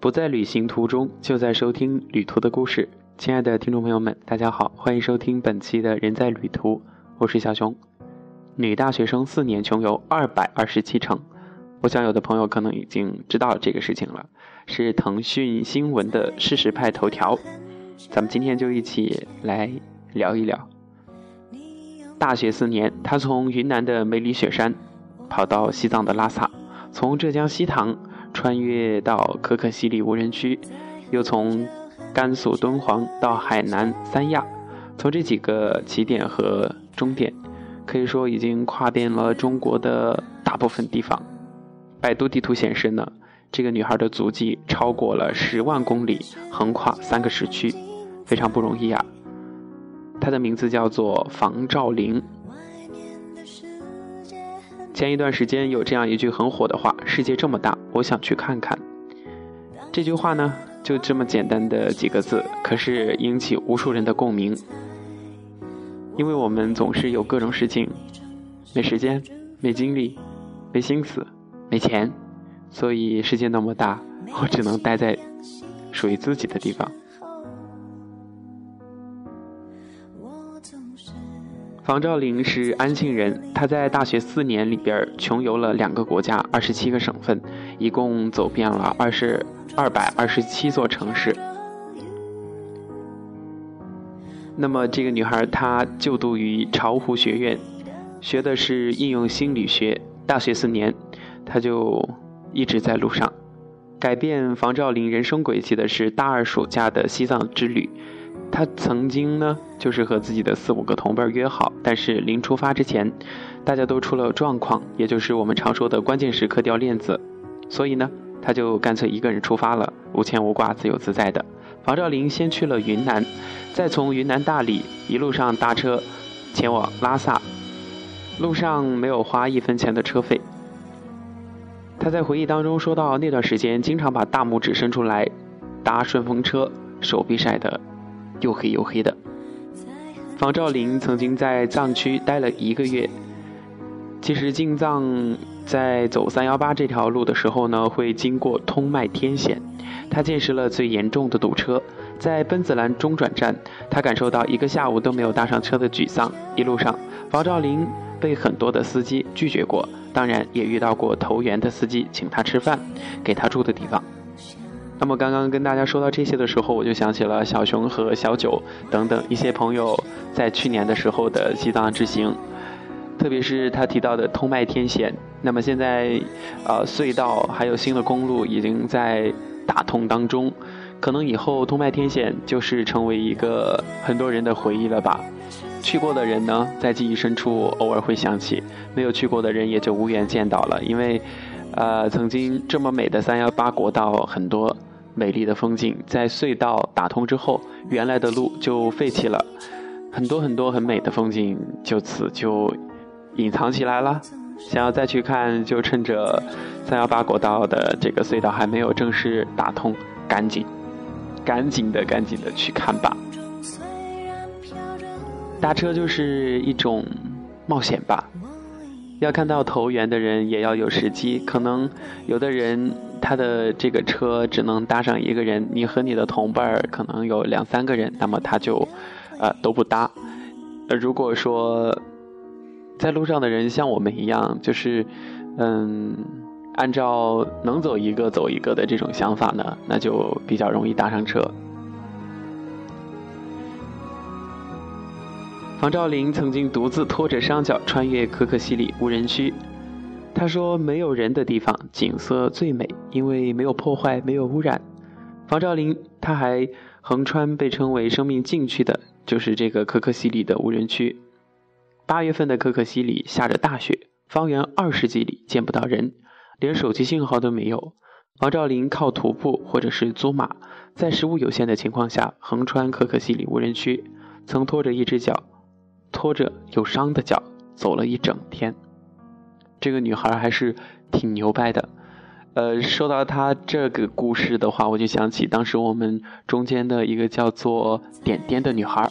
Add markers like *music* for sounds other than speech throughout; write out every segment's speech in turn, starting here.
不在旅行途中，就在收听旅途的故事。亲爱的听众朋友们，大家好，欢迎收听本期的人在旅途，我是小熊。女大学生四年穷游二百二十七城，我想有的朋友可能已经知道这个事情了，是腾讯新闻的事实派头条。咱们今天就一起来聊一聊。大学四年，他从云南的梅里雪山跑到西藏的拉萨，从浙江西塘。穿越到可可西里无人区，又从甘肃敦煌到海南三亚，从这几个起点和终点，可以说已经跨遍了中国的大部分地方。百度地图显示呢，这个女孩的足迹超过了十万公里，横跨三个时区，非常不容易啊。她的名字叫做房兆玲。前一段时间有这样一句很火的话：“世界这么大，我想去看看。”这句话呢，就这么简单的几个字，可是引起无数人的共鸣。因为我们总是有各种事情，没时间、没精力、没心思、没钱，所以世界那么大，我只能待在属于自己的地方。房兆林是安庆人，他在大学四年里边穷游了两个国家、二十七个省份，一共走遍了二十二百二十七座城市。那么这个女孩她就读于巢湖学院，学的是应用心理学。大学四年，她就一直在路上。改变房兆林人生轨迹的是大二暑假的西藏之旅。他曾经呢，就是和自己的四五个同伴约好，但是临出发之前，大家都出了状况，也就是我们常说的关键时刻掉链子，所以呢，他就干脆一个人出发了，无牵无挂，自由自在的。房兆林先去了云南，再从云南大理一路上搭车前往拉萨，路上没有花一分钱的车费。他在回忆当中说到，那段时间经常把大拇指伸出来搭顺风车，手臂晒得。又黑又黑的。房兆林曾经在藏区待了一个月。其实进藏在走三幺八这条路的时候呢，会经过通麦天险，他见识了最严重的堵车。在奔子栏中转站，他感受到一个下午都没有搭上车的沮丧。一路上，房兆林被很多的司机拒绝过，当然也遇到过投缘的司机，请他吃饭，给他住的地方。那么刚刚跟大家说到这些的时候，我就想起了小熊和小九等等一些朋友在去年的时候的西藏之行，特别是他提到的通麦天险。那么现在，呃，隧道还有新的公路已经在打通当中，可能以后通麦天险就是成为一个很多人的回忆了吧。去过的人呢，在记忆深处偶尔会想起；没有去过的人也就无缘见到了，因为，呃，曾经这么美的三幺八国道很多。美丽的风景在隧道打通之后，原来的路就废弃了，很多很多很美的风景就此就隐藏起来了。想要再去看，就趁着三幺八国道的这个隧道还没有正式打通，赶紧、赶紧的、赶紧的去看吧。搭车就是一种冒险吧。要看到投缘的人，也要有时机。可能有的人他的这个车只能搭上一个人，你和你的同伴可能有两三个人，那么他就，呃，都不搭。呃，如果说在路上的人像我们一样，就是，嗯，按照能走一个走一个的这种想法呢，那就比较容易搭上车。房兆林曾经独自拖着双脚穿越可可西里无人区。他说：“没有人的地方，景色最美，因为没有破坏，没有污染。”房兆林他还横穿被称为生命禁区的，就是这个可可西里的无人区。八月份的可可西里下着大雪，方圆二十几里见不到人，连手机信号都没有。房兆林靠徒步或者是租马，在食物有限的情况下横穿可可西里无人区，曾拖着一只脚。拖着有伤的脚走了一整天，这个女孩还是挺牛掰的。呃，说到她这个故事的话，我就想起当时我们中间的一个叫做点点的女孩。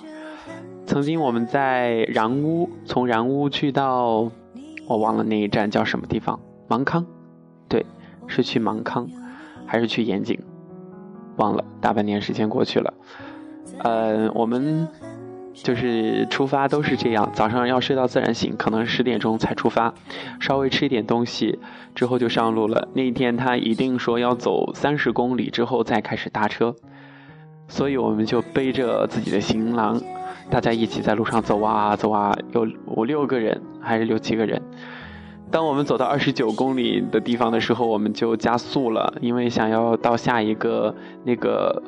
曾经我们在然乌，从然乌去到我忘了那一站叫什么地方，芒康，对，是去芒康还是去盐井？忘了，大半年时间过去了。呃，我们就是出发都是这样，早上要睡到自然醒，可能十点钟才出发，稍微吃一点东西之后就上路了。那一天他一定说要走三十公里之后再开始搭车，所以我们就背着自己的行囊，大家一起在路上走啊走啊，有五六个人还是六七个人。当我们走到二十九公里的地方的时候，我们就加速了，因为想要到下一个那个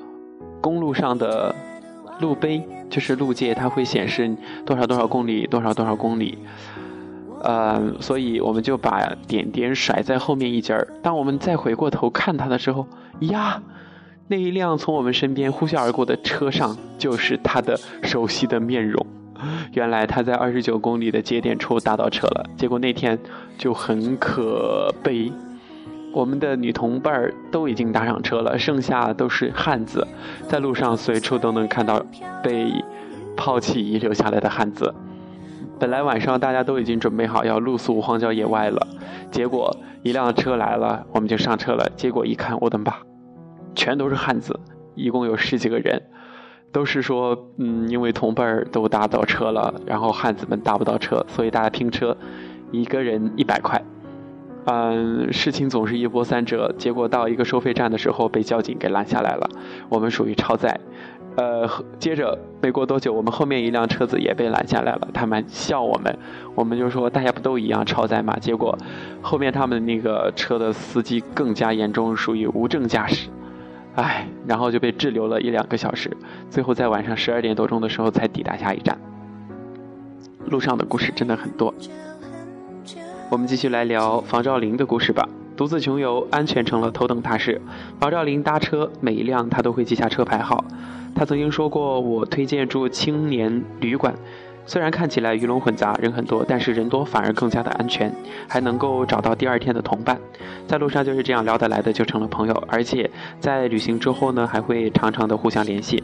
公路上的路碑，就是路界，它会显示多少多少公里，多少多少公里。呃，所以我们就把点点甩在后面一截儿。当我们再回过头看它的时候，呀，那一辆从我们身边呼啸而过的车上，就是他的熟悉的面容。原来他在二十九公里的节点处打到车了，结果那天就很可悲。我们的女同伴儿都已经搭上车了，剩下都是汉子，在路上随处都能看到被抛弃遗留下来的汉子。本来晚上大家都已经准备好要露宿荒郊野外了，结果一辆车来了，我们就上车了。结果一看，我的妈，全都是汉子，一共有十几个人。都是说，嗯，因为同伴儿都搭到车了，然后汉子们搭不到车，所以大家拼车，一个人一百块。嗯，事情总是一波三折，结果到一个收费站的时候被交警给拦下来了，我们属于超载。呃，接着没过多久，我们后面一辆车子也被拦下来了，他们笑我们，我们就说大家不都一样超载嘛？结果后面他们那个车的司机更加严重，属于无证驾驶。唉，然后就被滞留了一两个小时，最后在晚上十二点多钟的时候才抵达下一站。路上的故事真的很多，我们继续来聊房兆林的故事吧。独自穷游，安全成了头等大事。房兆林搭车，每一辆他都会记下车牌号。他曾经说过：“我推荐住青年旅馆。”虽然看起来鱼龙混杂，人很多，但是人多反而更加的安全，还能够找到第二天的同伴。在路上就是这样聊得来的，就成了朋友。而且在旅行之后呢，还会常常的互相联系。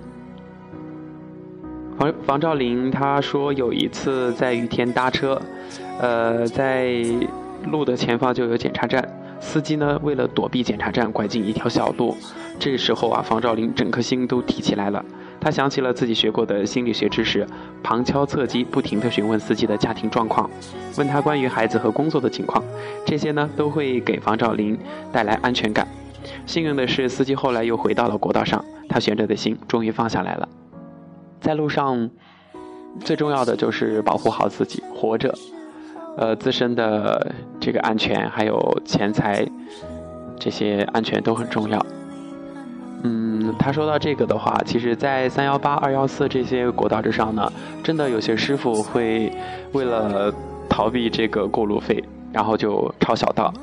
房房兆林他说有一次在雨天搭车，呃，在路的前方就有检查站，司机呢为了躲避检查站，拐进一条小路。这时候啊，房兆林整颗心都提起来了。他想起了自己学过的心理学知识，旁敲侧击，不停地询问司机的家庭状况，问他关于孩子和工作的情况，这些呢都会给房兆林带来安全感。幸运的是，司机后来又回到了国道上，他悬着的心终于放下来了。在路上，最重要的就是保护好自己，活着，呃，自身的这个安全还有钱财，这些安全都很重要。嗯，他说到这个的话，其实，在三幺八、二幺四这些国道之上呢，真的有些师傅会为了逃避这个过路费，然后就抄小道。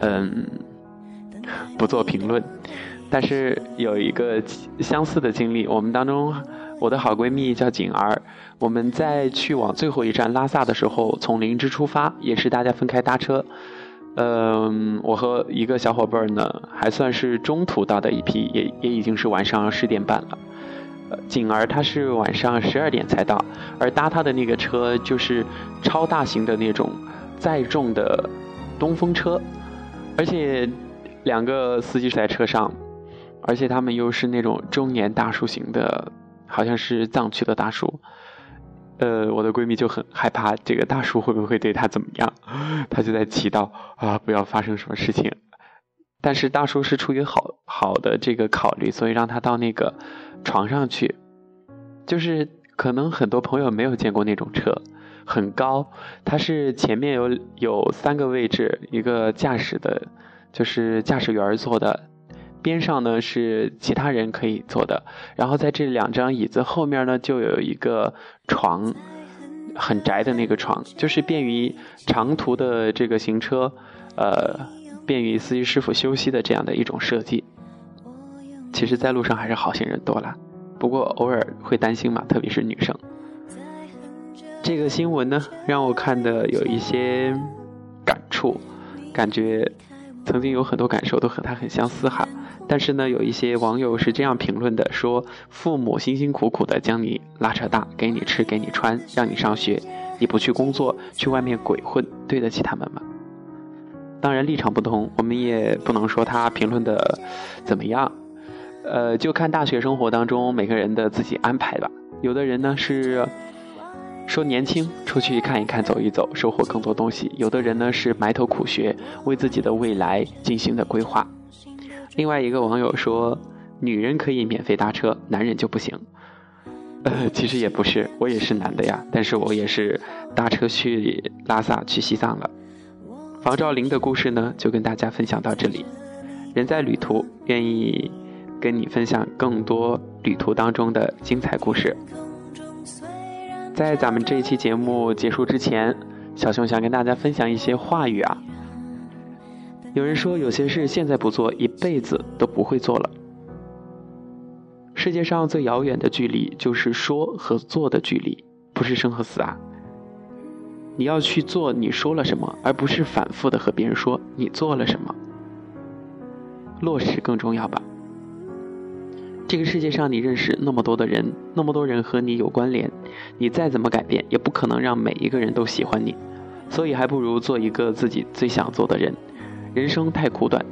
嗯，不做评论。但是有一个相似的经历，我们当中，我的好闺蜜叫景儿，我们在去往最后一站拉萨的时候，从林芝出发，也是大家分开搭车。嗯，我和一个小伙伴呢，还算是中途到的一批，也也已经是晚上十点半了。景儿她是晚上十二点才到，而搭她的那个车就是超大型的那种载重的东风车，而且两个司机在车上，而且他们又是那种中年大叔型的，好像是藏区的大叔。呃，我的闺蜜就很害怕这个大叔会不会对她怎么样，*laughs* 她就在祈祷啊，不要发生什么事情。但是大叔是出于好好的这个考虑，所以让他到那个床上去。就是可能很多朋友没有见过那种车，很高，它是前面有有三个位置，一个驾驶的，就是驾驶员坐的。边上呢是其他人可以坐的，然后在这两张椅子后面呢就有一个床，很窄的那个床，就是便于长途的这个行车，呃，便于司机师傅休息的这样的一种设计。其实，在路上还是好心人多了，不过偶尔会担心嘛，特别是女生。这个新闻呢，让我看的有一些感触，感觉曾经有很多感受都和他很相似哈。但是呢，有一些网友是这样评论的：说父母辛辛苦苦的将你拉扯大，给你吃，给你穿，让你上学，你不去工作，去外面鬼混，对得起他们吗？当然立场不同，我们也不能说他评论的怎么样。呃，就看大学生活当中每个人的自己安排吧。有的人呢是说年轻，出去看一看、走一走，收获更多东西；有的人呢是埋头苦学，为自己的未来进行的规划。另外一个网友说，女人可以免费搭车，男人就不行。呃，其实也不是，我也是男的呀，但是我也是搭车去拉萨、去西藏了。房兆林的故事呢，就跟大家分享到这里。人在旅途，愿意跟你分享更多旅途当中的精彩故事。在咱们这一期节目结束之前，小熊想跟大家分享一些话语啊。有人说，有些事现在不做，一辈子都不会做了。世界上最遥远的距离，就是说和做的距离，不是生和死啊。你要去做你说了什么，而不是反复的和别人说你做了什么。落实更重要吧。这个世界上，你认识那么多的人，那么多人和你有关联，你再怎么改变，也不可能让每一个人都喜欢你。所以，还不如做一个自己最想做的人。人生太苦短，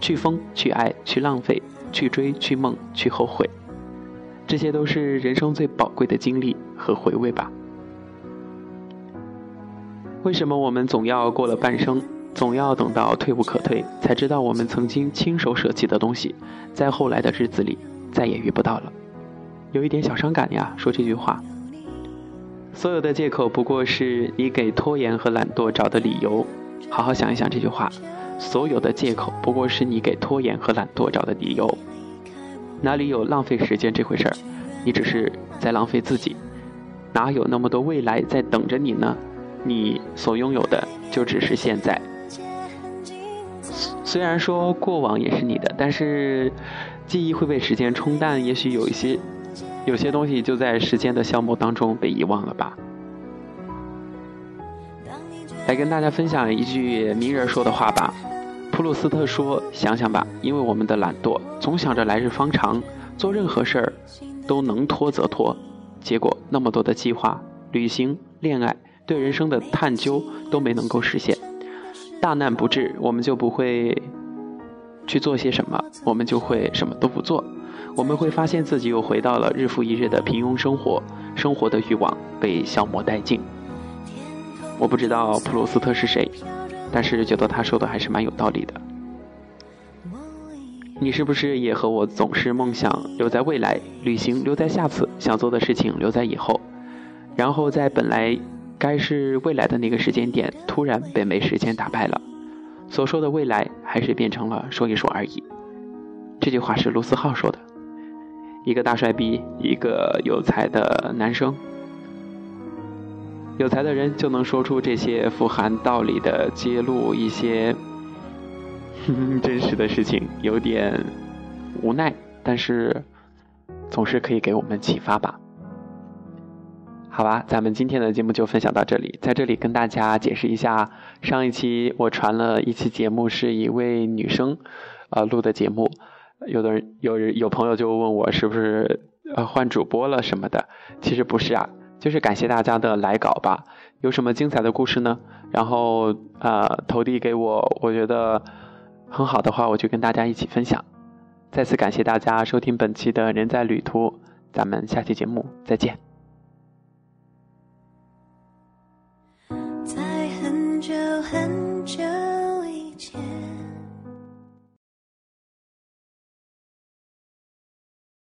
去疯，去爱，去浪费，去追，去梦，去后悔，这些都是人生最宝贵的经历和回味吧。为什么我们总要过了半生？总要等到退无可退，才知道我们曾经亲手舍弃的东西，在后来的日子里再也遇不到了，有一点小伤感呀。说这句话，所有的借口不过是你给拖延和懒惰找的理由。好好想一想这句话，所有的借口不过是你给拖延和懒惰找的理由。哪里有浪费时间这回事儿？你只是在浪费自己，哪有那么多未来在等着你呢？你所拥有的就只是现在。虽然说过往也是你的，但是记忆会被时间冲淡，也许有一些有些东西就在时间的消磨当中被遗忘了吧。来跟大家分享一句名人说的话吧，普鲁斯特说：“想想吧，因为我们的懒惰，总想着来日方长，做任何事儿都能拖则拖，结果那么多的计划、旅行、恋爱、对人生的探究都没能够实现。”大难不至，我们就不会去做些什么，我们就会什么都不做。我们会发现自己又回到了日复一日的平庸生活，生活的欲望被消磨殆尽。我不知道普鲁斯特是谁，但是觉得他说的还是蛮有道理的。你是不是也和我总是梦想留在未来，旅行留在下次，想做的事情留在以后，然后在本来。该是未来的那个时间点，突然被没时间打败了。所说的未来，还是变成了说一说而已。这句话是卢思浩说的。一个大帅逼，一个有才的男生。有才的人就能说出这些富含道理的揭露一些 *laughs* 真实的事情，有点无奈，但是总是可以给我们启发吧。好吧，咱们今天的节目就分享到这里。在这里跟大家解释一下，上一期我传了一期节目，是一位女生，呃录的节目。有的人有有朋友就问我是不是呃换主播了什么的，其实不是啊，就是感谢大家的来稿吧。有什么精彩的故事呢？然后呃投递给我，我觉得很好的话，我就跟大家一起分享。再次感谢大家收听本期的人在旅途，咱们下期节目再见。